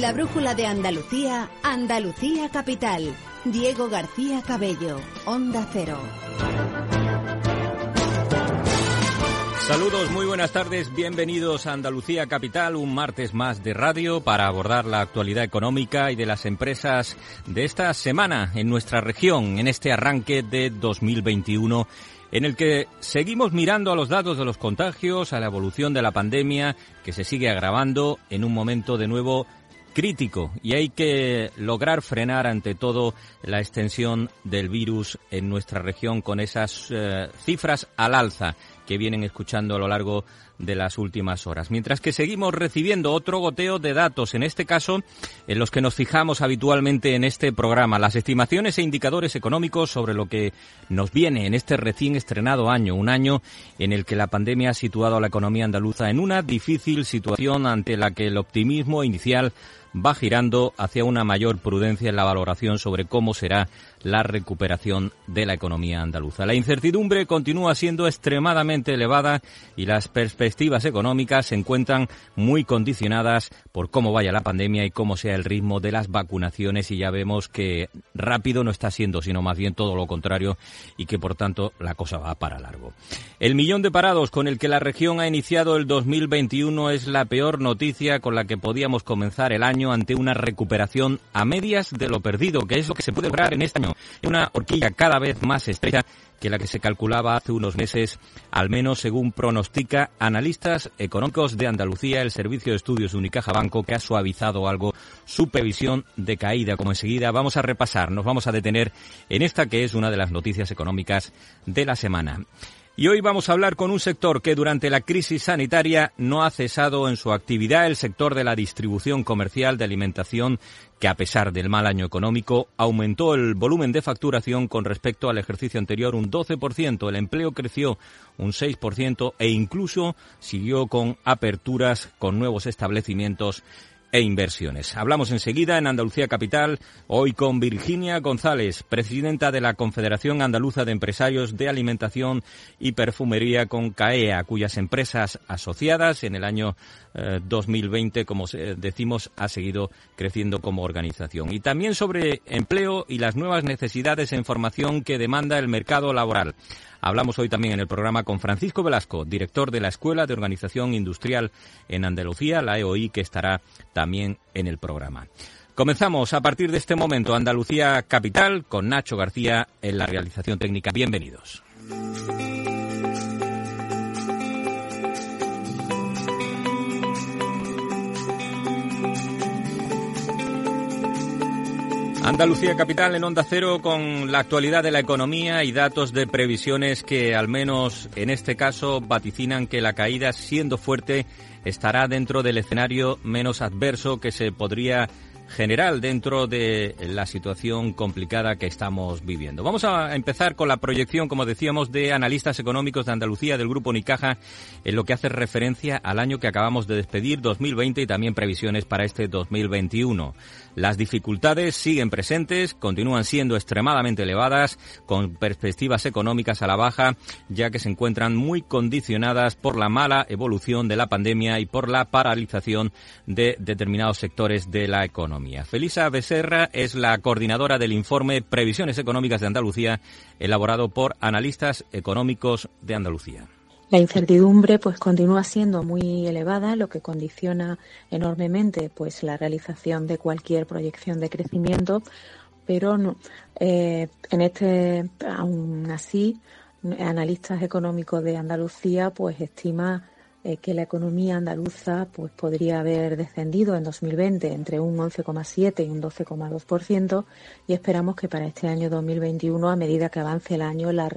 La brújula de Andalucía, Andalucía Capital. Diego García Cabello, Onda Cero. Saludos, muy buenas tardes, bienvenidos a Andalucía Capital, un martes más de radio para abordar la actualidad económica y de las empresas de esta semana en nuestra región, en este arranque de 2021 en el que seguimos mirando a los datos de los contagios, a la evolución de la pandemia, que se sigue agravando en un momento de nuevo crítico y hay que lograr frenar ante todo la extensión del virus en nuestra región con esas eh, cifras al alza que vienen escuchando a lo largo de las últimas horas. Mientras que seguimos recibiendo otro goteo de datos, en este caso en los que nos fijamos habitualmente en este programa, las estimaciones e indicadores económicos sobre lo que nos viene en este recién estrenado año, un año en el que la pandemia ha situado a la economía andaluza en una difícil situación ante la que el optimismo inicial va girando hacia una mayor prudencia en la valoración sobre cómo será la recuperación de la economía andaluza. La incertidumbre continúa siendo extremadamente elevada y las perspectivas económicas se encuentran muy condicionadas por cómo vaya la pandemia y cómo sea el ritmo de las vacunaciones y ya vemos que rápido no está siendo, sino más bien todo lo contrario y que por tanto la cosa va para largo. El millón de parados con el que la región ha iniciado el 2021 es la peor noticia con la que podíamos comenzar el año ante una recuperación a medias de lo perdido, que es lo que se puede lograr en este año una horquilla cada vez más estrecha que la que se calculaba hace unos meses, al menos según pronostica analistas económicos de Andalucía, el Servicio de Estudios de Unicaja Banco, que ha suavizado algo su previsión de caída. Como enseguida vamos a repasar, nos vamos a detener en esta que es una de las noticias económicas de la semana. Y hoy vamos a hablar con un sector que durante la crisis sanitaria no ha cesado en su actividad, el sector de la distribución comercial de alimentación, que a pesar del mal año económico aumentó el volumen de facturación con respecto al ejercicio anterior un 12%, el empleo creció un 6% e incluso siguió con aperturas con nuevos establecimientos e inversiones. Hablamos enseguida en Andalucía Capital, hoy con Virginia González, presidenta de la Confederación Andaluza de Empresarios de Alimentación y Perfumería con CAEA, cuyas empresas asociadas en el año 2020, eh, como decimos, ha seguido creciendo como organización. Y también sobre empleo y las nuevas necesidades en formación que demanda el mercado laboral. Hablamos hoy también en el programa con Francisco Velasco, director de la Escuela de Organización Industrial en Andalucía, la EOI, que estará también en el programa. Comenzamos a partir de este momento Andalucía Capital con Nacho García en la realización técnica. Bienvenidos. Andalucía Capital en Onda Cero con la actualidad de la economía y datos de previsiones que al menos en este caso vaticinan que la caída siendo fuerte estará dentro del escenario menos adverso que se podría general dentro de la situación complicada que estamos viviendo. Vamos a empezar con la proyección, como decíamos, de analistas económicos de Andalucía del Grupo Nicaja en lo que hace referencia al año que acabamos de despedir, 2020, y también previsiones para este 2021. Las dificultades siguen presentes, continúan siendo extremadamente elevadas, con perspectivas económicas a la baja, ya que se encuentran muy condicionadas por la mala evolución de la pandemia y por la paralización de determinados sectores de la economía. Felisa Becerra es la coordinadora del informe Previsiones Económicas de Andalucía, elaborado por analistas económicos de Andalucía. La incertidumbre pues continúa siendo muy elevada, lo que condiciona enormemente pues la realización de cualquier proyección de crecimiento, pero no, eh, en este aún así analistas económicos de Andalucía pues estima eh, que la economía andaluza pues podría haber descendido en 2020 entre un 11,7 y un 12,2% y esperamos que para este año 2021 a medida que avance el año la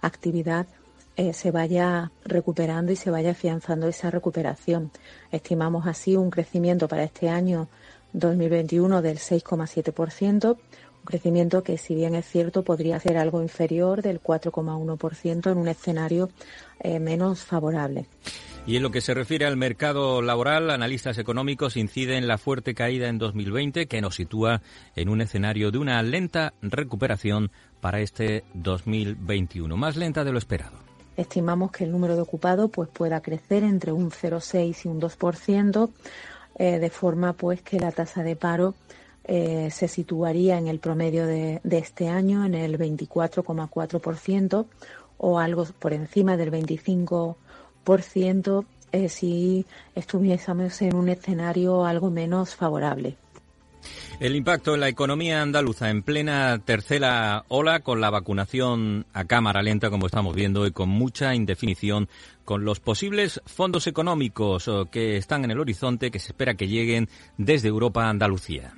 actividad eh, se vaya recuperando y se vaya afianzando esa recuperación. Estimamos así un crecimiento para este año 2021 del 6,7%, un crecimiento que, si bien es cierto, podría ser algo inferior del 4,1% en un escenario eh, menos favorable. Y en lo que se refiere al mercado laboral, analistas económicos inciden en la fuerte caída en 2020 que nos sitúa en un escenario de una lenta recuperación para este 2021, más lenta de lo esperado. Estimamos que el número de ocupados pues, pueda crecer entre un 0,6 y un 2%, eh, de forma pues que la tasa de paro eh, se situaría en el promedio de, este año en el 24,4% o algo por encima del 25% eh, si estuviésemos en un escenario algo menos favorable. El impacto en la economía andaluza en plena tercera ola con la vacunación a cámara lenta, como estamos viendo, y con mucha indefinición con los posibles fondos económicos eh, que están en el horizonte que se espera que lleguen desde Europa a Andalucía.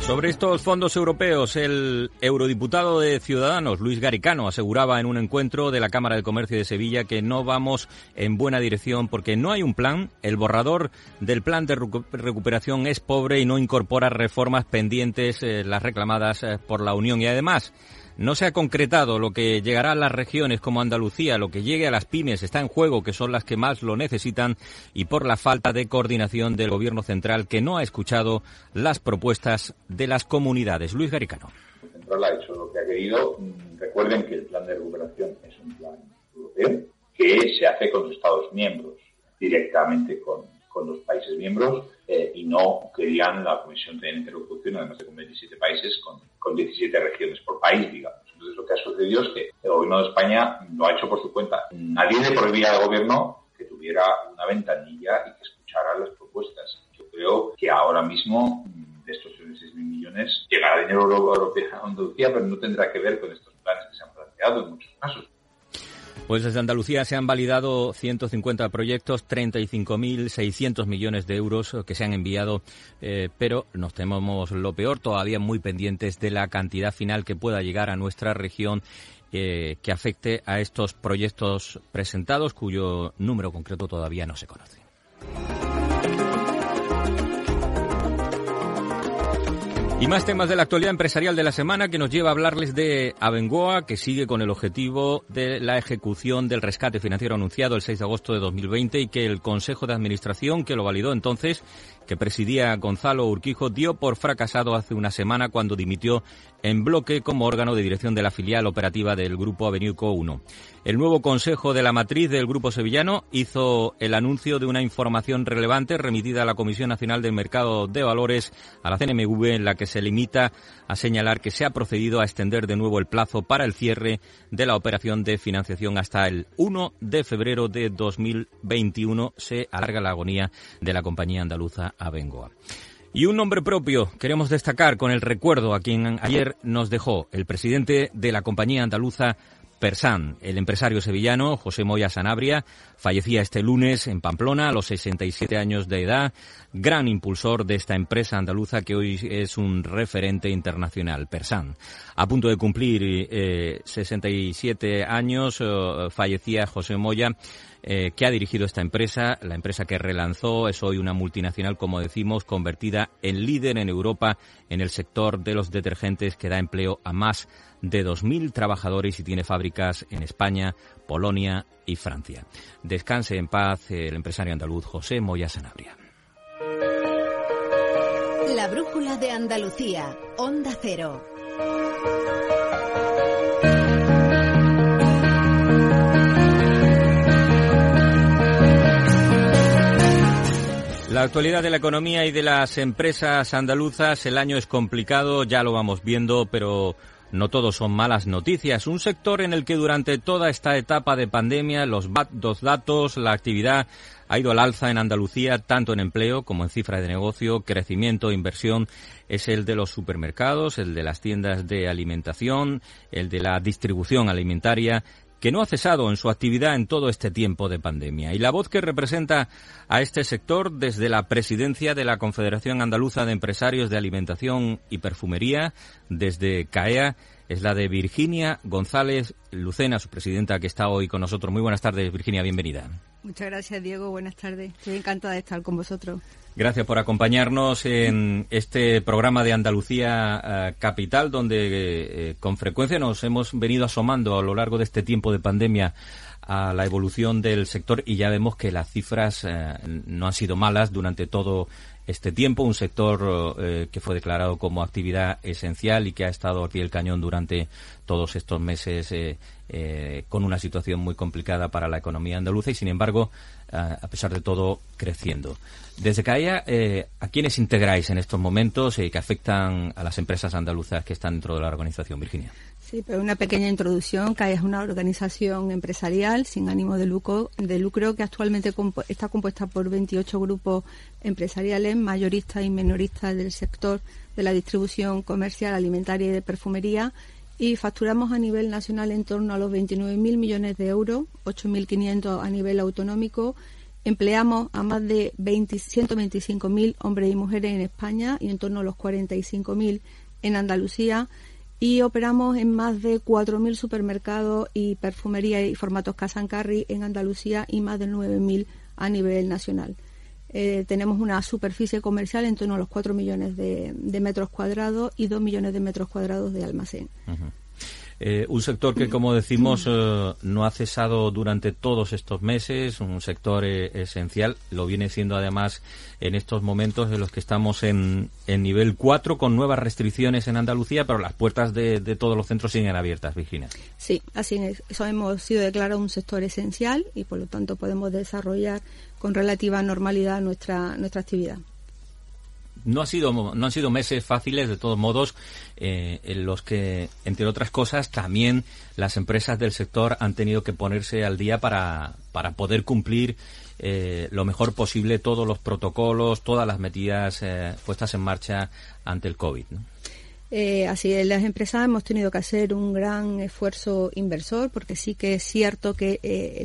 Sobre estos fondos europeos, el eurodiputado de Ciudadanos, Luis Garicano, aseguraba en un encuentro de la Cámara de Comercio de Sevilla que no vamos en buena dirección porque no hay un plan, el borrador del plan de recuperación es pobre y no incorpora reformas pendientes, eh, las reclamadas eh, por la Unión. Y además no se ha concretado lo que llegará a las regiones como Andalucía, lo que llegue a las pymes está en juego, que son las que más lo necesitan, y por la falta de coordinación del Gobierno central, que no ha escuchado las propuestas de las comunidades. Luis Garicano. El central ha hecho lo que ha querido. Recuerden que el plan de recuperación es un plan europeo que se hace con los Estados miembros, directamente con, con los países miembros eh, y no querían la Comisión de Interlocución, además de con 27 países, con, con 17 regiones por país, digamos. Entonces lo que ha sucedido es que el Gobierno de España lo ha hecho por su cuenta. Nadie le prohibía al Gobierno que tuviera una ventanilla y que escuchara las propuestas. Yo creo que ahora mismo mm, de estos 6.000 millones llegará dinero europeo a Andalucía, pero no tendrá que ver con estos planes que se han planteado en muchos casos. Pues desde Andalucía se han validado 150 proyectos, 35.600 millones de euros que se han enviado, eh, pero nos tememos lo peor, todavía muy pendientes de la cantidad final que pueda llegar a nuestra región eh, que afecte a estos proyectos presentados, cuyo número concreto todavía no se conoce. Y más temas de la actualidad empresarial de la semana que nos lleva a hablarles de Abengoa, que sigue con el objetivo de la ejecución del rescate financiero anunciado el 6 de agosto de 2020 y que el Consejo de Administración, que lo validó entonces, que presidía Gonzalo Urquijo, dio por fracasado hace una semana cuando dimitió en bloque como órgano de dirección de la filial operativa del Grupo Aveniuco 1. El nuevo Consejo de la Matriz del Grupo Sevillano hizo el anuncio de una información relevante remitida a la Comisión Nacional del Mercado de Valores, a la CNMV, en la que se limita a señalar que se ha procedido a extender de nuevo el plazo para el cierre de la operación de financiación hasta el 1 de febrero de 2021. Se alarga la agonía de la compañía andaluza Abengoa. Y un nombre propio queremos destacar con el recuerdo a quien ayer nos dejó el presidente de la compañía andaluza Persan, el empresario sevillano José Moya Sanabria, fallecía este lunes en Pamplona a los 67 años de edad, gran impulsor de esta empresa andaluza que hoy es un referente internacional, Persan. A punto de cumplir 67 eh, años, eh, fallecía José Moya eh, que ha dirigido esta empresa, la empresa que relanzó, es hoy una multinacional, como decimos, convertida en líder en Europa en el sector de los detergentes que da empleo a más de 2.000 trabajadores y tiene fábricas en España, Polonia y Francia. Descanse en paz el empresario andaluz José Moya Sanabria. La brújula de Andalucía, Onda Cero. La actualidad de la economía y de las empresas andaluzas, el año es complicado, ya lo vamos viendo, pero no todos son malas noticias. Un sector en el que durante toda esta etapa de pandemia los, datos, la actividad ha ido al alza en Andalucía, tanto en empleo como en cifras de negocio, crecimiento, inversión, es el de los supermercados, el de las tiendas de alimentación, el de la distribución alimentaria, que no ha cesado en su actividad en todo este tiempo de pandemia. Y la voz que representa a este sector desde la presidencia de la Confederación Andaluza de Empresarios de Alimentación y Perfumería, desde CAEA, es la de Virginia González Lucena, su presidenta, que está hoy con nosotros. Muy buenas tardes, Virginia, bienvenida. Muchas gracias, Diego. Buenas tardes. Estoy encantada de estar con vosotros. Gracias por acompañarnos en este programa de Andalucía eh, Capital, donde eh, con frecuencia nos hemos venido asomando a lo largo de este tiempo de pandemia a la evolución del sector y ya vemos que las cifras eh, no han sido malas durante todo este tiempo, un sector que fue declarado como actividad esencial y que ha estado aquí el cañón durante todos estos meses con una situación muy complicada para la economía andaluza y, sin embargo, a pesar de todo, creciendo. Desde CAIA, eh, ¿a quiénes integráis en estos momentos que afectan a las empresas andaluzas que están dentro de la organización, Virginia? Sí, pero una pequeña introducción. CAIA es una organización empresarial sin ánimo de lucro, de lucro que actualmente está compuesta por 28 grupos empresariales, mayoristas y menoristas del sector de la distribución comercial, alimentaria y de perfumería y facturamos a nivel nacional en torno a los 29.000 millones de euros, 8.500 a nivel autonómico Empleamos a más de 125.000 hombres y mujeres en España y en torno a los 45.000 en Andalucía y operamos en más de 4.000 supermercados y perfumería y formatos Casa Carry en Andalucía y más de 9.000 a nivel nacional. Eh, tenemos una superficie comercial en torno a los 4 millones de, metros cuadrados y 2 millones de metros cuadrados de almacén. Eh, un sector que, como decimos, eh, no ha cesado durante todos estos meses, un sector eh, esencial, lo viene siendo además en estos momentos en los que estamos en, nivel 4 con nuevas restricciones en Andalucía, pero las puertas de, de, todos los centros siguen abiertas, Virginia. Sí, así es. Eso hemos sido declarado un sector esencial y por lo tanto podemos desarrollar con relativa normalidad nuestra, nuestra actividad no ha sido no han sido meses fáciles de todos modos eh, en los que entre otras cosas también las empresas del sector han tenido que ponerse al día para, para poder cumplir eh, lo mejor posible todos los protocolos todas las medidas eh, puestas en marcha ante el covid así las empresas hemos tenido que hacer un gran esfuerzo inversor porque sí que es cierto que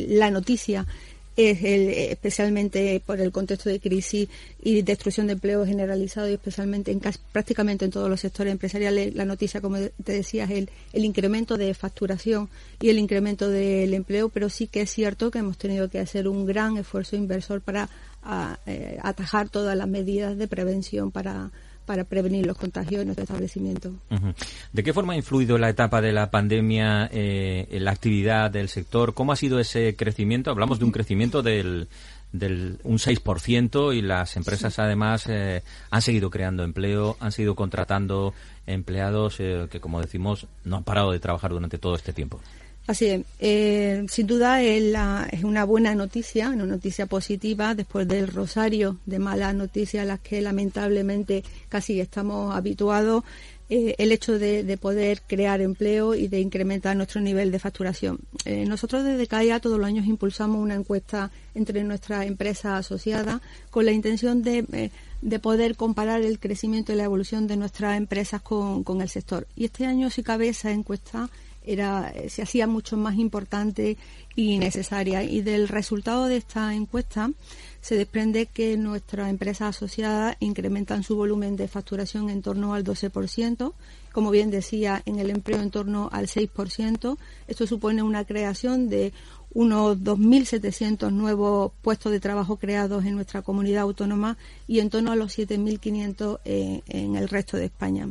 la noticia es especialmente por el contexto de crisis y destrucción de empleo generalizado y especialmente en prácticamente en todos los sectores empresariales. La noticia, como te decía, es el, el incremento de facturación y el incremento del empleo, pero sí que es cierto que hemos tenido que hacer un gran esfuerzo inversor para eh, atajar todas las medidas de prevención para para prevenir los contagios en nuestro establecimiento. ¿De qué forma ha influido la etapa de la pandemia eh, en la actividad del sector? ¿Cómo ha sido ese crecimiento? Hablamos de un crecimiento del, del un 6% y las empresas además eh, han seguido creando empleo, han seguido contratando empleados eh, que, como decimos, no han parado de trabajar durante todo este tiempo. Así es. Eh, sin duda es, es, una buena noticia, una noticia positiva después del rosario de malas noticias a las que lamentablemente casi estamos habituados. Eh, el hecho de, poder crear empleo y de incrementar nuestro nivel de facturación. Eh, nosotros desde CAIA todos los años impulsamos una encuesta entre nuestras empresas asociadas con la intención de, poder comparar el crecimiento y la evolución de nuestras empresas con, con el sector. Y este año, si cabe, esa encuesta era, eh, se hacía mucho más importante y necesaria. Y del resultado de esta encuesta se desprende que nuestras empresas asociadas incrementan su volumen de facturación en torno al 12%, como bien decía, en el empleo en torno al 6%. Esto supone una creación de unos 2.700 nuevos puestos de trabajo creados en nuestra comunidad autónoma y en torno a los 7.500 eh, en el resto de España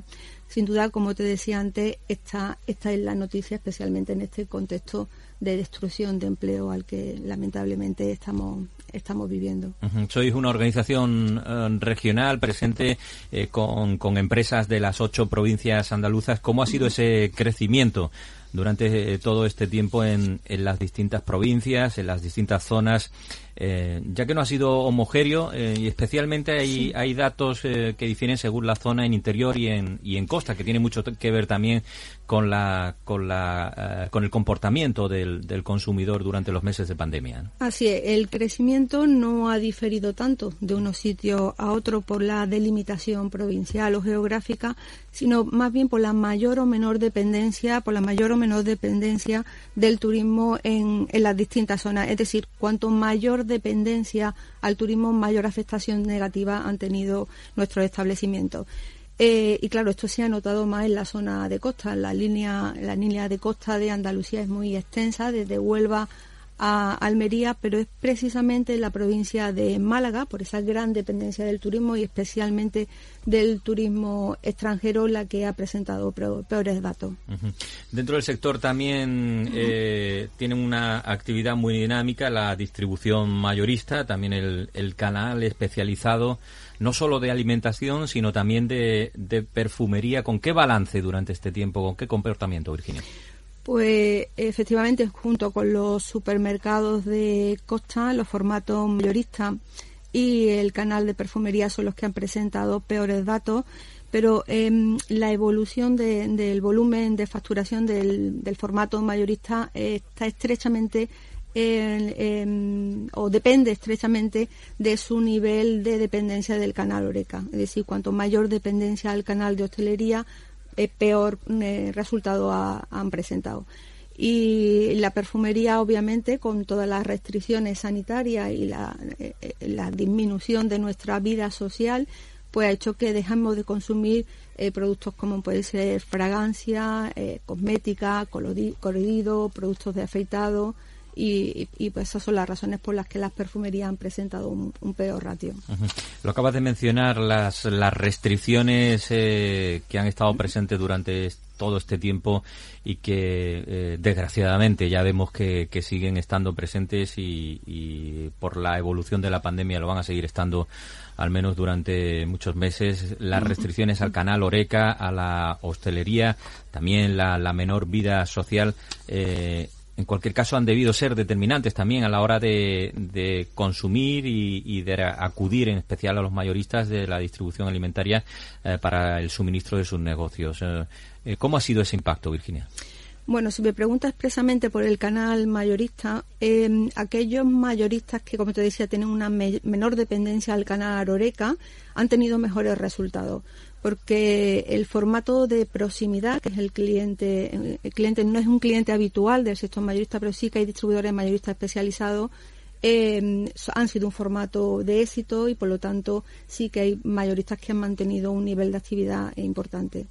sin duda, como te decía antes, esta, esta es la noticia, especialmente en este contexto de destrucción de empleo al que lamentablemente estamos estamos viviendo. Sois una organización eh, regional presente eh, con, con, empresas de las ocho provincias andaluzas. ¿Cómo ha sido ese crecimiento durante todo este tiempo en, en las distintas provincias, en las distintas zonas eh, ya que no ha sido homogéneo eh, y especialmente hay, hay datos eh, que difieren según la zona en interior y en, y en costa, que tiene mucho que ver también con la con la con el comportamiento del, del, consumidor durante los meses de pandemia. Así es, el crecimiento no ha diferido tanto de unos sitios a otros por la delimitación provincial o geográfica, sino más bien por la mayor o menor dependencia, por la mayor o menor dependencia del turismo en, en las distintas zonas. Es decir, cuanto mayor dependencia al turismo, mayor afectación negativa han tenido nuestros establecimientos. Eh, y claro, esto se ha notado más en la zona de costa. La línea, la línea de costa de Andalucía es muy extensa, desde Huelva a Almería, pero es precisamente la provincia de Málaga, por esa gran dependencia del turismo y especialmente del turismo extranjero, la que ha presentado peores datos. Dentro del sector también eh, tienen una actividad muy dinámica la distribución mayorista, también el, canal especializado no solo de alimentación, sino también de, de perfumería. ¿Con qué balance durante este tiempo? ¿Con qué comportamiento, Virginia? Pues efectivamente, junto con los supermercados de Costa, los formatos mayoristas y el canal de perfumería son los que han presentado peores datos, pero em, la evolución del volumen de facturación del, formato mayorista está estrechamente o depende estrechamente de su nivel de dependencia del canal Oreca. Es decir, cuanto mayor dependencia al canal de hostelería, eh, peor eh, resultado han presentado. Y la perfumería, obviamente, con todas las restricciones sanitarias y la, eh, disminución de nuestra vida social, pues ha hecho que dejemos de consumir productos como puede ser fragancia, cosmética, colorido, productos de afeitado, y, pues esas son las razones por las que las perfumerías han presentado un, peor ratio. Lo acabas de mencionar, las, las restricciones eh, que han estado presentes durante todo este tiempo y que eh, desgraciadamente ya vemos que, siguen estando presentes y, y, por la evolución de la pandemia lo van a seguir estando al menos durante muchos meses. Las restricciones al canal Oreca, a la hostelería, también la, la menor vida social. Eh, en cualquier caso han debido ser determinantes también a la hora de, consumir y, de acudir en especial a los mayoristas de la distribución alimentaria eh, para el suministro de sus negocios. Eh, eh, ¿Cómo ha sido ese impacto, Virginia? Bueno, si me pregunta expresamente por el canal mayorista, em, aquellos mayoristas que, como te decía, tienen una menor dependencia al canal Aroreca han tenido mejores resultados porque el formato de proximidad, que es el cliente, el cliente no es un cliente habitual del sector mayorista, pero sí que hay distribuidores mayoristas especializados, eh, han sido un formato de éxito y por lo tanto sí que hay mayoristas que han mantenido un nivel de actividad importante.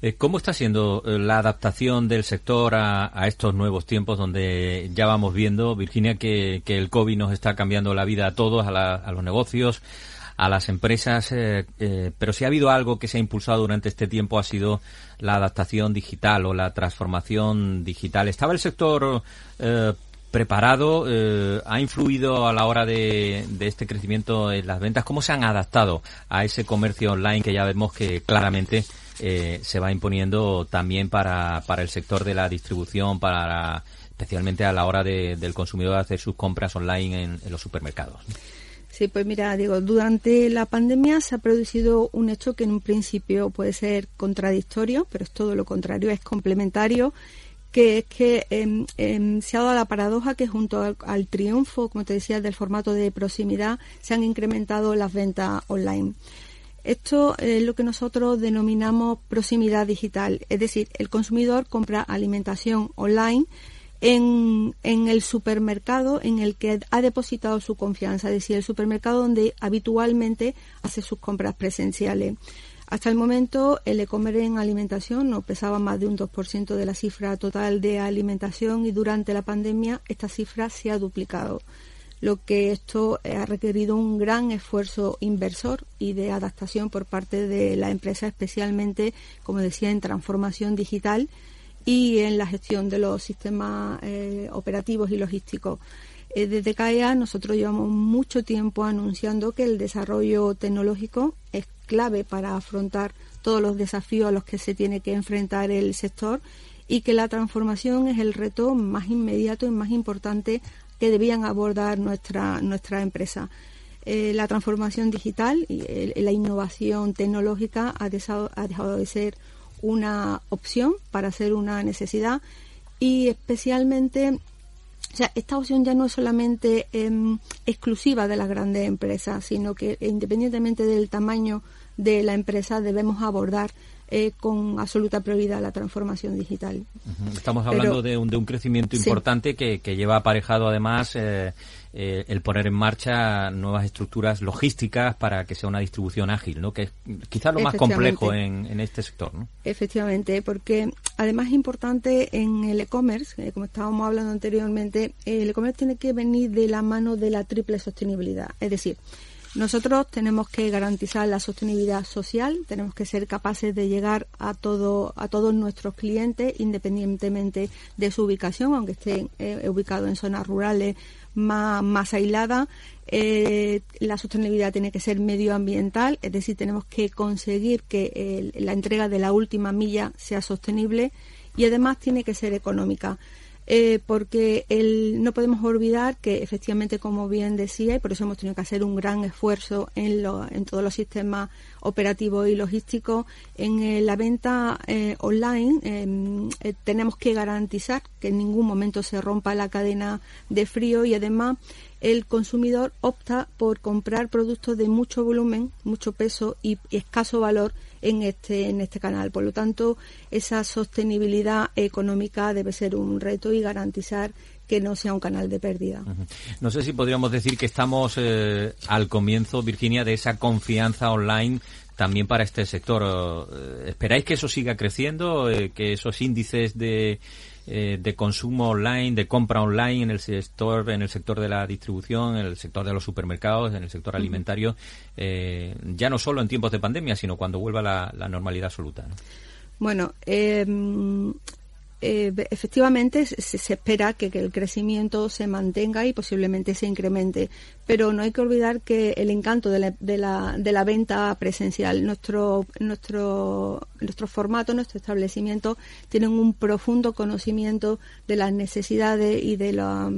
Eh, ¿Cómo está siendo eh, la adaptación del sector a, estos nuevos tiempos donde ya vamos viendo, Virginia, que, el COVID nos está cambiando la vida a todos, a los negocios, a las empresas, eh, eh, pero si ha habido algo que se ha impulsado durante este tiempo ha sido la adaptación digital o la transformación digital. ¿Estaba el sector eh, preparado? ¿Ha influido a la hora de, este crecimiento en las ventas? ¿Cómo se han adaptado a ese comercio online que ya vemos que claramente se va imponiendo también para, para el sector de la distribución, para especialmente a la hora del consumidor hacer sus compras online en, en los supermercados? Sí, pues mira, digo, durante la pandemia se ha producido un hecho que en un principio puede ser contradictorio, pero es todo lo contrario, es complementario, que es que em, em, se ha dado la paradoja que junto al, triunfo, como te decía, del formato de proximidad, se han incrementado las ventas online. Esto es lo que nosotros denominamos proximidad digital, es decir, el consumidor compra alimentación online en, el supermercado en el que ha depositado su confianza, es decir, el supermercado donde habitualmente hace sus compras presenciales. Hasta el momento, el e-commerce en alimentación no pesaba más de un 2% de la cifra total de alimentación y durante la pandemia esta cifra se ha duplicado, lo que esto ha requerido un gran esfuerzo inversor y de adaptación por parte de la empresa, especialmente, como decía, en transformación digital y en la gestión de los sistemas eh, operativos y logísticos. Eh, desde CAEA nosotros llevamos mucho tiempo anunciando que el desarrollo tecnológico es clave para afrontar todos los desafíos a los que se tiene que enfrentar el sector y que la transformación es el reto más inmediato y más importante que debían abordar nuestra, nuestra empresa. Eh, la transformación digital y la innovación tecnológica ha ha dejado de ser una opción para ser una necesidad y especialmente o sea, esta opción ya no es solamente em, exclusiva de las grandes empresas, sino que independientemente del tamaño de la empresa debemos abordar eh, con absoluta prioridad la transformación digital. Estamos hablando de, un, de, un, crecimiento importante que, que, lleva aparejado además eh, eh, el poner en marcha nuevas estructuras logísticas para que sea una distribución ágil, ¿no? que es quizás lo más complejo en, en, este sector. ¿no? Efectivamente, porque además es importante en el e-commerce, como estábamos hablando anteriormente, el e-commerce tiene que venir de la mano de la triple sostenibilidad, es decir, nosotros tenemos que garantizar la sostenibilidad social, tenemos que ser capaces de llegar a todo a todos nuestros clientes independientemente de su ubicación, aunque estén eh, ubicados en zonas rurales más, más aisladas. Eh, la sostenibilidad tiene que ser medioambiental, es decir, tenemos que conseguir que la entrega de la última milla sea sostenible y además tiene que ser económica. Eh, porque el, no podemos olvidar que efectivamente, como bien decía, y por eso hemos tenido que hacer un gran esfuerzo en, en todos los sistemas operativos y logísticos, en eh, la venta eh, online em, tenemos que garantizar que en ningún momento se rompa la cadena de frío y además el consumidor opta por comprar productos de mucho volumen, mucho peso y escaso valor en este, en este canal. Por lo tanto, esa sostenibilidad económica debe ser un reto y garantizar que no sea un canal de pérdida. No sé si podríamos decir que estamos eh, al comienzo, Virginia, de esa confianza online también para este sector. Eh, ¿Esperáis que eso siga creciendo, eh, que esos índices de eh, de consumo online, de compra online en el sector, en el sector de la distribución, en el sector de los supermercados, en el sector alimentario, eh, ya no solo en tiempos de pandemia, sino cuando vuelva la, normalidad absoluta. Bueno, eh, eh, efectivamente se, espera que, el crecimiento se mantenga y posiblemente se incremente, pero no hay que olvidar que el encanto de la, de la, de la venta presencial, nuestro, nuestro, nuestro formato, nuestro establecimiento tienen un profundo conocimiento de las necesidades y de la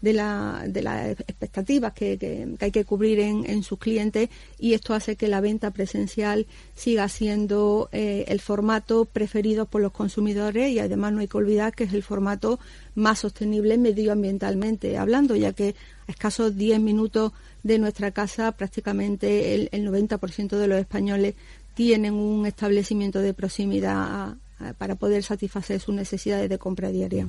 de, la, de las expectativas que, que, hay que cubrir en, en, sus clientes y esto hace que la venta presencial siga siendo eh, el formato preferido por los consumidores y además no hay que olvidar que es el formato más sostenible medioambientalmente hablando, ya que a escasos 10 minutos de nuestra casa prácticamente el, el 90% de los españoles tienen un establecimiento de proximidad para poder satisfacer sus necesidades de compra diaria.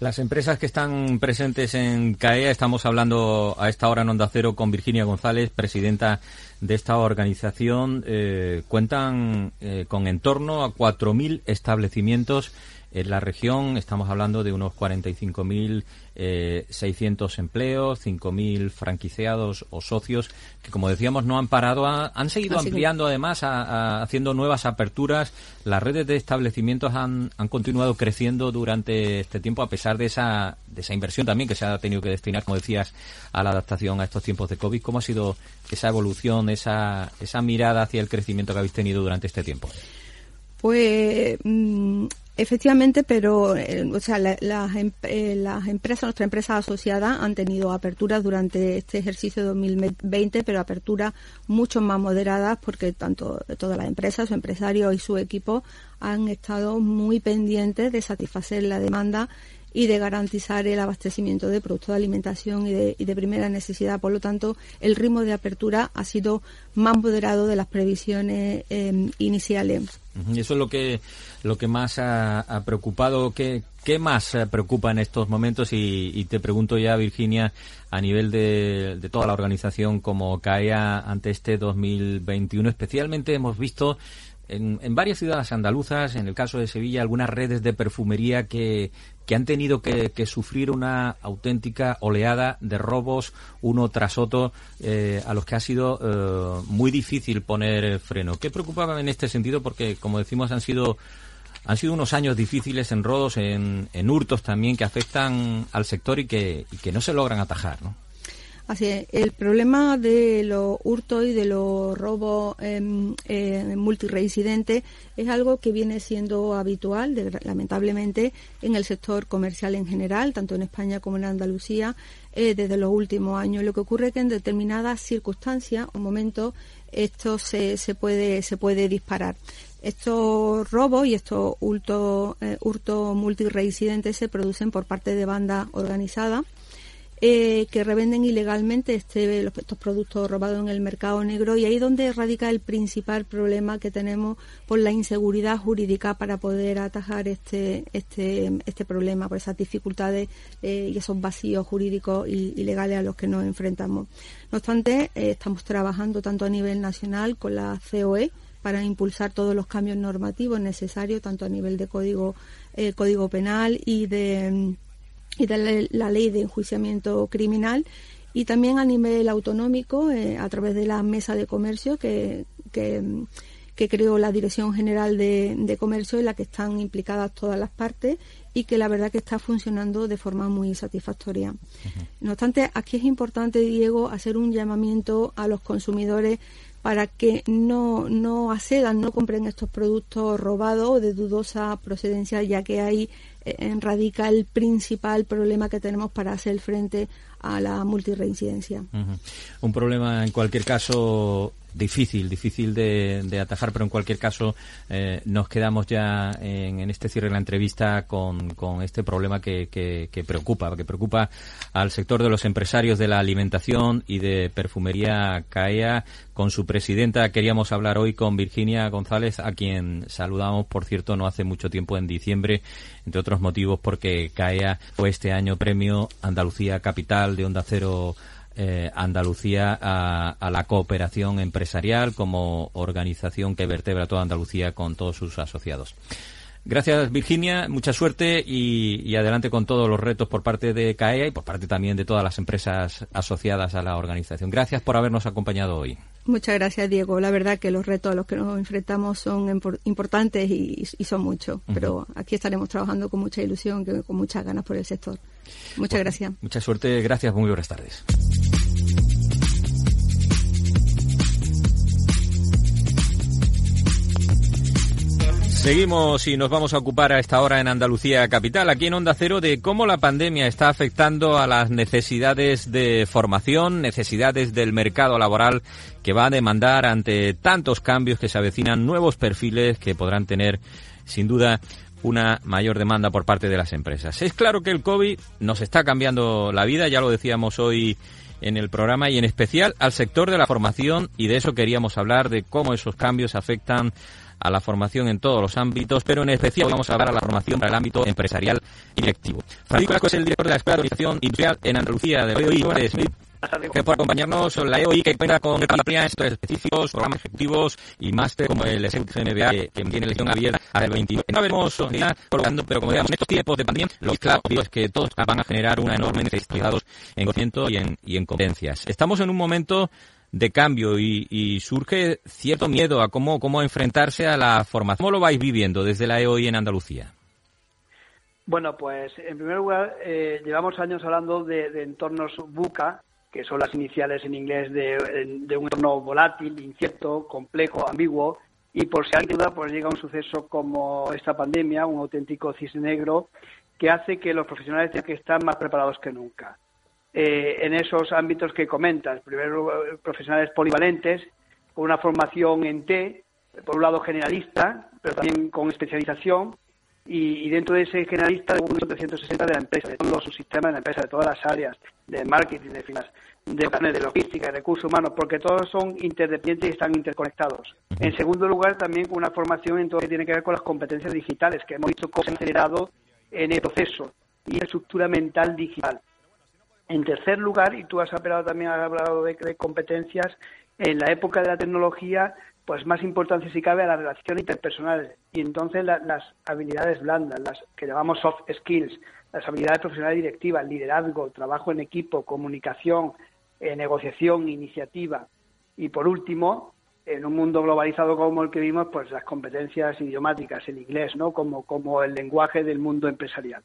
Las empresas que están presentes en CAEA, estamos hablando a esta hora en Onda Cero con Virginia González, presidenta de esta organización, eh, cuentan eh, con en torno a 4.000 establecimientos en la región. Estamos hablando de unos 45.000 eh, 600 empleos, 5.000 franquiciados o socios que, como decíamos, no han parado, han seguido ampliando además, haciendo nuevas aperturas. Las redes de establecimientos han, han continuado creciendo durante este tiempo a pesar de esa, de esa inversión también que se ha tenido que destinar, como decías, a la adaptación a estos tiempos de COVID. ¿Cómo ha sido esa evolución, esa, esa mirada hacia el crecimiento que habéis tenido durante este tiempo? Pues mm, Efectivamente, pero eh, o sea, las, em, eh, las empresas, nuestras empresas asociadas han tenido aperturas durante este ejercicio 2020, pero aperturas mucho más moderadas porque tanto todas las empresas, su empresarios y su equipo han estado muy pendientes de satisfacer la demanda y de garantizar el abastecimiento de productos de alimentación y de, primera necesidad. Por lo tanto, el ritmo de apertura ha sido más moderado de las previsiones em, iniciales. Y eso es lo que lo que más ha, preocupado. ¿Qué, ¿Qué, más preocupa en estos momentos? Y, te pregunto ya, Virginia, a nivel de, de toda la organización como CAEA ante este 2021. Especialmente hemos visto en, en, varias ciudades andaluzas, en el caso de Sevilla, algunas redes de perfumería que, que han tenido que, sufrir una auténtica oleada de robos uno tras otro, eh, a los que ha sido eh, muy difícil poner freno. ¿Qué preocupaba en este sentido? Porque, como decimos, han sido han sido unos años difíciles en robos, en, hurtos también, que afectan al sector y que, no se logran atajar. Así el problema de los hurtos y de los robos em, eh, es algo que viene siendo habitual, lamentablemente, en el sector comercial en general, tanto en España como en Andalucía, eh, desde los últimos años. Lo que ocurre es que en determinadas circunstancias o momentos esto se, puede, se puede disparar. Estos robos y estos hurtos, eh, se producen por parte de bandas organizadas eh, que revenden ilegalmente este, estos productos robados en el mercado negro y ahí donde radica el principal problema que tenemos por la inseguridad jurídica para poder atajar este, este, este problema, por esas dificultades eh, y esos vacíos jurídicos y, legales a los que nos enfrentamos. No obstante, eh, estamos trabajando tanto a nivel nacional con la COE para impulsar todos los cambios normativos necesarios, tanto a nivel de código, código penal y de y de la ley de enjuiciamiento criminal y también a nivel autonómico eh, a través de la mesa de comercio que, que, creó la Dirección General de, Comercio en la que están implicadas todas las partes y que la verdad que está funcionando de forma muy satisfactoria. No obstante, aquí es importante, Diego, hacer un llamamiento a los consumidores para que no, no accedan, no compren estos productos robados o de dudosa procedencia, ya que eh, radica el principal problema que tenemos para hacer frente a la multireincidencia. Un problema, en cualquier caso, difícil, difícil de, atajar, pero en cualquier caso eh, nos quedamos ya en, este cierre de la entrevista con, este problema que, que, preocupa, que preocupa al sector de los empresarios de la alimentación y de perfumería CAEA. Con su presidenta queríamos hablar hoy con Virginia González, a quien saludamos, por cierto, no hace mucho tiempo, en diciembre, entre otros motivos, porque CAEA fue este año premio Andalucía Capital de Onda Cero eh, Andalucía a, la cooperación empresarial como organización que vertebra toda Andalucía con todos sus asociados. Gracias, Virginia. Mucha suerte y, adelante con todos los retos por parte de CAEA y por parte también de todas las empresas asociadas a la organización. Gracias por habernos acompañado hoy. Muchas gracias, Diego. La verdad que los retos a los que nos enfrentamos son importantes y, son muchos, pero aquí estaremos trabajando con mucha ilusión, y con muchas ganas por el sector. Muchas gracias. Mucha suerte. Gracias. Muy buenas tardes. Seguimos y nos vamos a ocupar a esta hora en Andalucía Capital, aquí en Onda Cero, de cómo la pandemia está afectando a las necesidades de formación, necesidades del mercado laboral que va a demandar ante tantos cambios que se avecinan nuevos perfiles que podrán tener, sin duda, una mayor demanda por parte de las empresas. Es claro que el COVID nos está cambiando la vida, ya lo decíamos hoy en el programa y en especial al sector de la formación y de eso queríamos hablar, de cómo esos cambios afectan a la formación en todos los ámbitos, pero en especial vamos a hablar a la formación para el ámbito empresarial y directivo. Francisco es el director de la Escuela de Organización Industrial en Andalucía de hoy. Gracias por acompañarnos la EOI que cuenta con estos específicos, programas ejecutivos y máster como el SMBA que, que tiene lección abierta a el 21. No vemos colocando, pero como digamos, en estos tiempos de pandemia, lo claro es que todos van a generar una enorme necesidad en conocimiento y en, y en competencias. Estamos en un momento de cambio y, surge cierto miedo a cómo, cómo enfrentarse a la formación. ¿Cómo lo vais viviendo desde la EOI en Andalucía? Bueno, pues en primer lugar, eh, llevamos años hablando de, entornos VUCA, que son las iniciales en inglés de, un entorno volátil, incierto, complejo, ambiguo, y por si alguien duda, pues llega un suceso como esta pandemia, un auténtico cisne negro, que hace que los profesionales tengan que estar más preparados que nunca. Eh, en esos ámbitos que comentas. Primero, profesionales polivalentes, con una formación en T, por un lado generalista, pero también con especialización, y, dentro de ese generalista, de un 360 de la empresa, de todos los subsistemas de la empresa, de todas las áreas, de marketing, de finanzas, de, de logística, de recursos humanos, porque todos son interdependientes y están interconectados. En segundo lugar, también con una formación en todo lo que tiene que ver con las competencias digitales, que hemos visto cómo se han acelerado en el proceso y la estructura mental digital. En tercer lugar, y tú has hablado también has hablado de, competencias, en la época de la tecnología, pues más importancia si cabe a la relación interpersonal y entonces las habilidades blandas, las que llamamos soft skills, las habilidades profesionales directivas, liderazgo, trabajo en equipo, comunicación, eh, negociación, iniciativa y por último, en un mundo globalizado como el que vimos, pues las competencias idiomáticas, el inglés, ¿no? Como, como el lenguaje del mundo empresarial.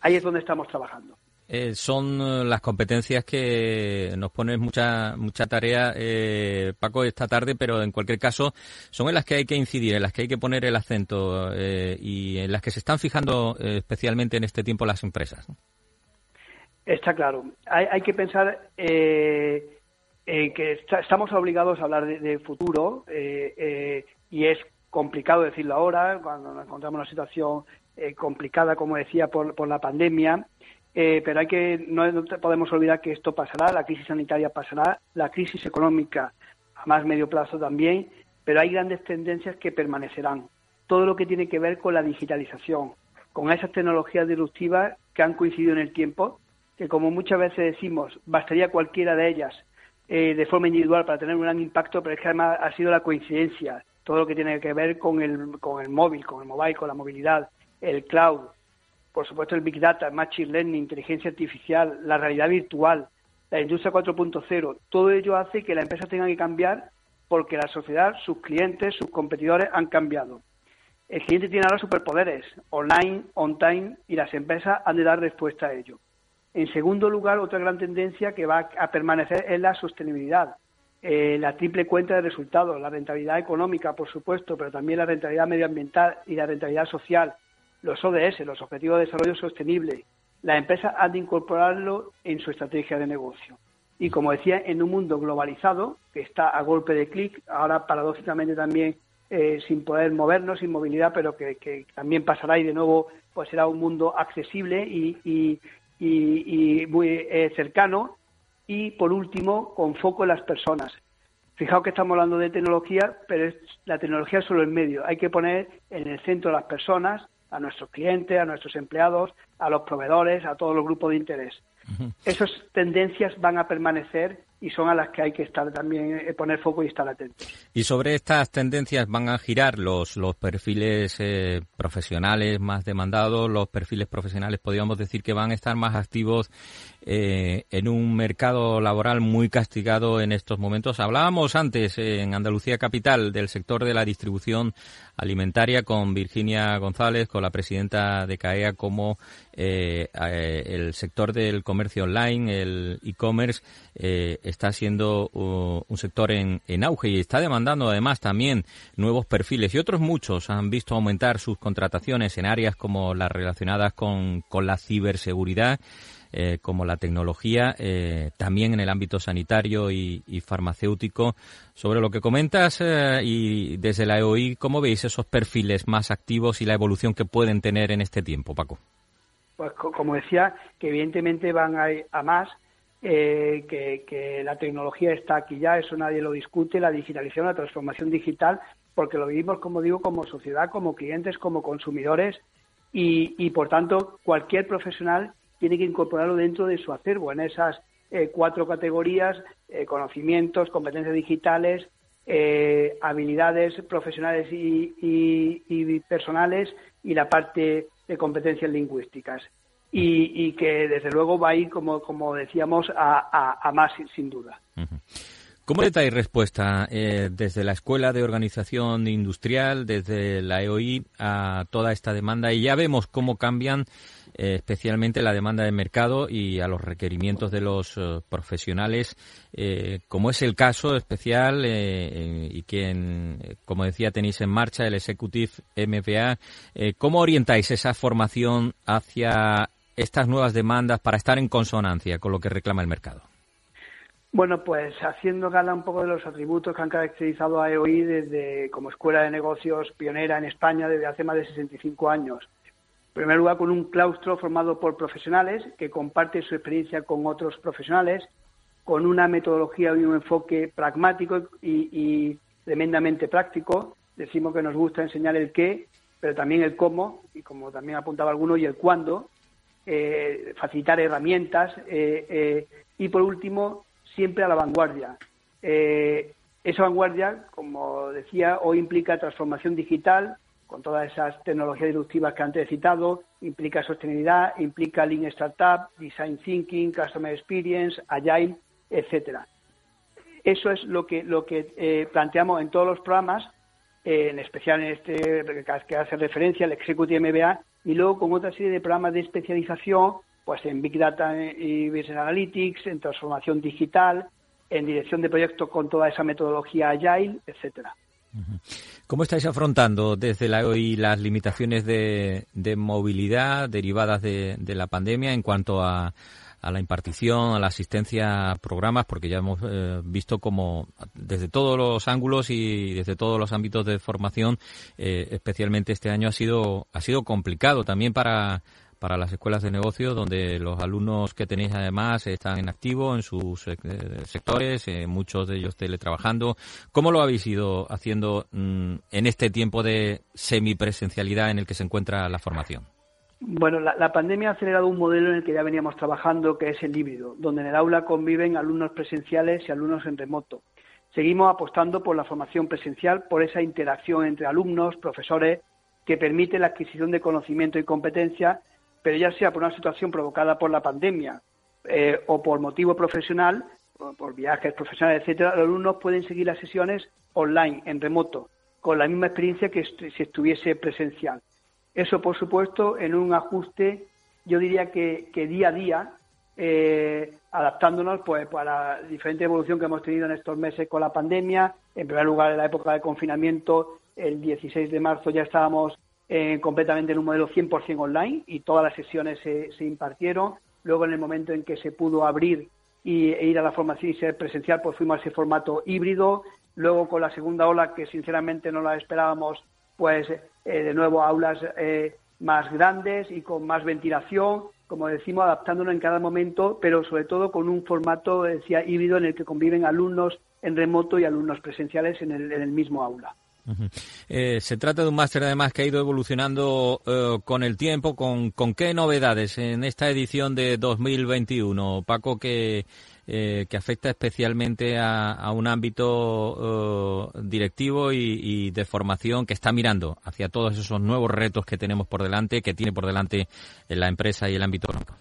Ahí es donde estamos trabajando. Eh, son eh, las competencias que nos ponen mucha mucha tarea, eh, Paco, esta tarde, pero en cualquier caso son en las que hay que incidir, en las que hay que poner el acento y en las que se están fijando especialmente en este tiempo las empresas. Está claro. Hay, que pensar que estamos obligados a hablar de, futuro y es complicado decirlo ahora, cuando nos encontramos en una situación complicada, como decía, por, por la pandemia eh, pero hay que no, podemos olvidar que esto pasará, la crisis sanitaria pasará, la crisis económica a más medio plazo también, pero hay grandes tendencias que permanecerán. Todo lo que tiene que ver con la digitalización, con esas tecnologías disruptivas que han coincidido en el tiempo, que como muchas veces decimos, bastaría cualquiera de ellas eh, de forma individual para tener un gran impacto, pero es que además ha sido la coincidencia, todo lo que tiene que ver con el, con el móvil, con el mobile, con la movilidad, el cloud, por supuesto el Big Data, Machine Learning, inteligencia artificial, la realidad virtual, la industria 4.0, todo ello hace que la empresa tenga que cambiar porque la sociedad, sus clientes, sus competidores han cambiado. El cliente tiene ahora superpoderes, online, on-time, y las empresas han de dar respuesta a ello. En segundo lugar, otra gran tendencia que va a permanecer es la sostenibilidad, eh, la triple cuenta de resultados, la rentabilidad económica, por supuesto, pero también la rentabilidad medioambiental y la rentabilidad social los ODS, los Objetivos de Desarrollo Sostenible, la empresa ha de incorporarlo en su estrategia de negocio. Y como decía, en un mundo globalizado, que está a golpe de clic, ahora paradójicamente también eh, sin poder movernos, sin movilidad, pero que, también pasará y de nuevo pues será un mundo accesible y, muy eh, cercano. Y por último, con foco en las personas. Fijaos que estamos hablando de tecnología, pero la tecnología es solo el medio. Hay que poner en el centro las personas, a nuestros clientes, a nuestros empleados, a los proveedores, a todos los grupos de interés. Esas tendencias van a permanecer y son a las que hay que estar también eh, poner foco y estar atentos. Y sobre estas tendencias van a girar los los perfiles eh, profesionales más demandados, los perfiles profesionales podríamos decir que van a estar más activos eh, en un mercado laboral muy castigado en estos momentos. Hablábamos antes en Andalucía Capital del sector de la distribución alimentaria con Virginia González, con la presidenta de CAEA, como el sector del comercio online, el e-commerce, está siendo uh, un sector en, en, auge y está demandando además también nuevos perfiles y otros muchos han visto aumentar sus contrataciones en áreas como las relacionadas con, con la ciberseguridad. Eh, como la tecnología, eh, también en el ámbito sanitario y, farmacéutico. Sobre lo que comentas eh, y desde la EOI, ¿cómo veis esos perfiles más activos y la evolución que pueden tener en este tiempo, Paco? Pues como decía, que evidentemente van a, a más, eh, que, la tecnología está aquí ya, eso nadie lo discute, la digitalización, la transformación digital, porque lo vivimos, como digo, como sociedad, como clientes, como consumidores y, por tanto cualquier profesional tiene que incorporarlo dentro de su acervo, en esas eh, cuatro categorías, eh, conocimientos, competencias digitales, habilidades profesionales y personales y la parte de competencias lingüísticas. Y, que desde luego va a ir, como, como decíamos, a, más sin duda. ¿Cómo le dais respuesta eh, desde la Escuela de Organización Industrial, desde la EOI, a toda esta demanda? Y ya vemos cómo cambian eh, especialmente la demanda de mercado y a los requerimientos de los eh, profesionales, como es el caso especial y que, como decía, tenéis en marcha el Executive MBA. ¿Cómo orientáis esa formación hacia estas nuevas demandas para estar en consonancia con lo que reclama el mercado? Bueno, pues haciendo gala un poco de los atributos que han caracterizado a EOI desde como escuela de negocios pionera en España desde hace más de 65 años. En primer lugar, con un claustro formado por profesionales que comparten su experiencia con otros profesionales, con una metodología y un enfoque pragmático y, tremendamente práctico. Decimos que nos gusta enseñar el qué, pero también el cómo, y como también apuntaba alguno, y el cuándo, eh, facilitar herramientas eh, eh, y, por último, siempre a la vanguardia. esa vanguardia, como decía, hoy implica transformación digital, con todas esas tecnologías disruptivas que antes he citado, implica sostenibilidad, implica Lean Startup, Design Thinking, Customer Experience, Agile, etcétera. Eso es lo que, lo que eh, planteamos en todos los programas, eh, en especial en este que hace referencia al Executive MBA, y luego con otra serie de programas de especialización pues en Big Data y Business Analytics, en transformación digital, en dirección de proyectos con toda esa metodología Agile, etcétera. ¿Cómo estáis afrontando desde la hoy las limitaciones de, movilidad derivadas de, la pandemia en cuanto a, la impartición, a la asistencia a programas? Porque ya hemos eh, visto como desde todos los ángulos y desde todos los ámbitos de formación, eh, especialmente este año ha sido ha sido complicado también para para las escuelas de negocio, donde los alumnos que tenéis además están en activo en sus eh, sectores, muchos de ellos teletrabajando. ¿Cómo lo habéis ido haciendo mm, en este tiempo de semipresencialidad en el que se encuentra la formación? Bueno, la, pandemia ha acelerado un modelo en el que ya veníamos trabajando, que es el híbrido, donde en el aula conviven alumnos presenciales y alumnos en remoto. Seguimos apostando por la formación presencial, por esa interacción entre alumnos, profesores, que permite la adquisición de conocimiento y competencia pero ya sea por una situación provocada por la pandemia eh, o por motivo profesional, por viajes profesionales, etcétera, los alumnos pueden seguir las sesiones online, en remoto, con la misma experiencia que si estuviese presencial. Eso, por supuesto, en un ajuste, yo diría que, día a día, eh, adaptándonos pues para la diferente evolución que hemos tenido en estos meses con la pandemia. En primer lugar, en la época de confinamiento, el 16 de marzo ya estábamos eh, completamente en un modelo 100% online y todas las sesiones se, impartieron. Luego, en el momento en que se pudo abrir y, e ir a la formación y ser presencial, pues fuimos a ese formato híbrido. Luego, con la segunda ola, que sinceramente no la esperábamos, pues eh, de nuevo aulas eh, más grandes y con más ventilación, como decimos, adaptándonos en cada momento, pero sobre todo con un formato, decía, híbrido en el que conviven alumnos en remoto y alumnos presenciales en el mismo aula. Eh, se trata de un máster además que ha ido evolucionando eh, con el tiempo. ¿Con, qué novedades en esta edición de 2021, Paco, que, eh, que afecta especialmente a, un ámbito directivo y, de formación que está mirando hacia todos esos nuevos retos que tenemos por delante, que tiene por delante la empresa y el ámbito económico?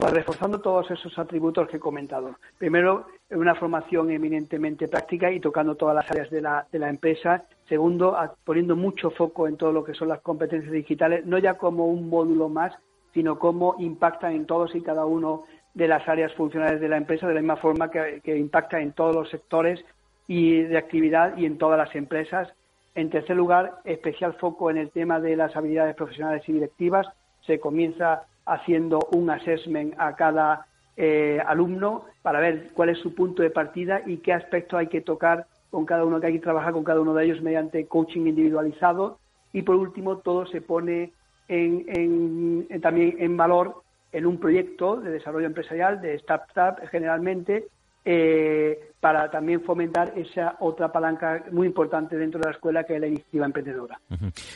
Pues reforzando todos esos atributos que he comentado. Primero, una formación eminentemente práctica y tocando todas las áreas de la, de la empresa. Segundo, poniendo mucho foco en todo lo que son las competencias digitales, no ya como un módulo más, sino cómo impactan en todos y cada uno de las áreas funcionales de la empresa, de la misma forma que, impacta en todos los sectores y de actividad y en todas las empresas. En tercer lugar, especial foco en el tema de las habilidades profesionales y directivas. Se comienza haciendo un assessment a cada eh, alumno para ver cuál es su punto de partida y qué aspectos hay que tocar con cada uno, que hay que trabajar con cada uno de ellos mediante coaching individualizado. Y por último, todo se pone en, también en valor en un proyecto de desarrollo empresarial, de startup generalmente, eh, para también fomentar esa otra palanca muy importante dentro de la escuela que es la iniciativa emprendedora.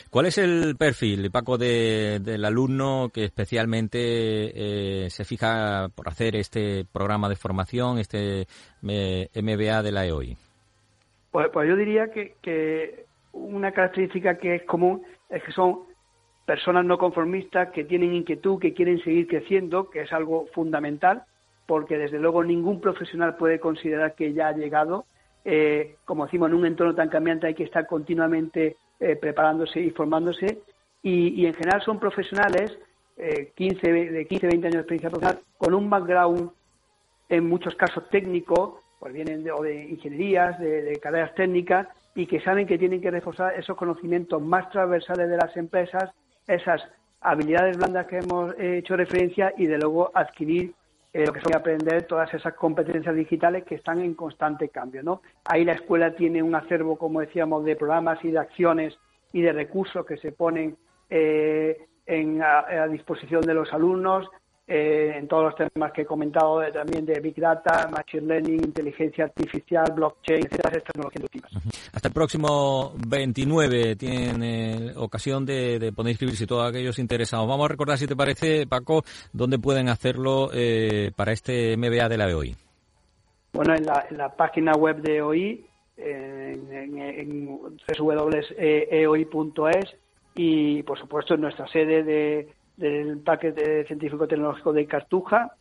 ¿Cuál es el perfil, Paco, del alumno que especialmente eh, se fija por hacer este programa de formación, este eh, MBA de la EOI? Pues, pues yo diría que, que una característica que es común es que son personas no conformistas que tienen inquietud, que quieren seguir creciendo, que es algo fundamental porque desde luego ningún profesional puede considerar que ya ha llegado. Eh, como decimos, en un entorno tan cambiante hay que estar continuamente eh, preparándose y formándose. Y, en general son profesionales, 15, eh, de 15, 20 años de experiencia profesional, con un background en muchos casos técnico, pues vienen de, o de ingenierías, de, de carreras técnicas, y que saben que tienen que reforzar esos conocimientos más transversales de las empresas, esas habilidades blandas que hemos hecho referencia y de luego adquirir eh, lo que son aprender todas esas competencias digitales que están en constante cambio. ¿no? Ahí la escuela tiene un acervo, como decíamos, de programas y de acciones y de recursos que se ponen eh, en, a, disposición de los alumnos eh, en todos los temas que he comentado también de Big Data, Machine Learning, inteligencia artificial, blockchain, etcétera, tecnologías educativas. Hasta el próximo 29 tienen eh, ocasión de, poder inscribirse todos aquellos interesados. Vamos a recordar, si te parece, Paco, dónde pueden hacerlo eh, para este MBA de la EOI. Bueno, en la, página web de EOI, en, en, en www.eoi.es y, por supuesto, en nuestra sede de del Parque Científico-Tecnológico de Cartuja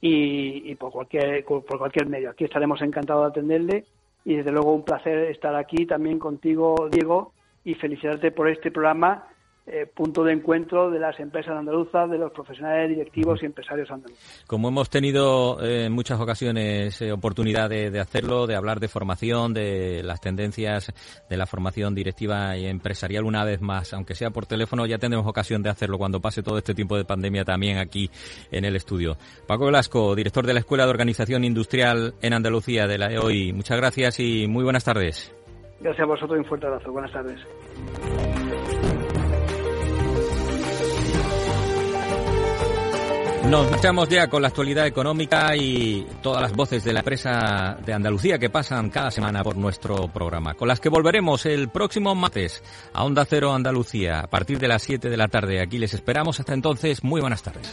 y, por, cualquier, por cualquier medio. Aquí estaremos encantados de atenderle y desde luego un placer estar aquí también contigo, Diego, y felicitarte por este programa eh, punto de encuentro de las empresas andaluzas, de los profesionales directivos y empresarios andaluces. Como hemos tenido eh, en muchas ocasiones eh, oportunidad de, hacerlo, de hablar de formación, de las tendencias de la formación directiva y empresarial una vez más, aunque sea por teléfono, ya tendremos ocasión de hacerlo cuando pase todo este tiempo de pandemia también aquí en el estudio. Paco Velasco, director de la Escuela de Organización Industrial en Andalucía de la EOI. Muchas gracias y muy buenas tardes. Gracias a vosotros y un fuerte abrazo. Buenas tardes. Nos marchamos ya con la actualidad económica y todas las voces de la empresa de Andalucía que pasan cada semana por nuestro programa, con las que volveremos el próximo martes a Onda Cero Andalucía a partir de las 7 de la tarde. Aquí les esperamos. Hasta entonces, muy buenas tardes.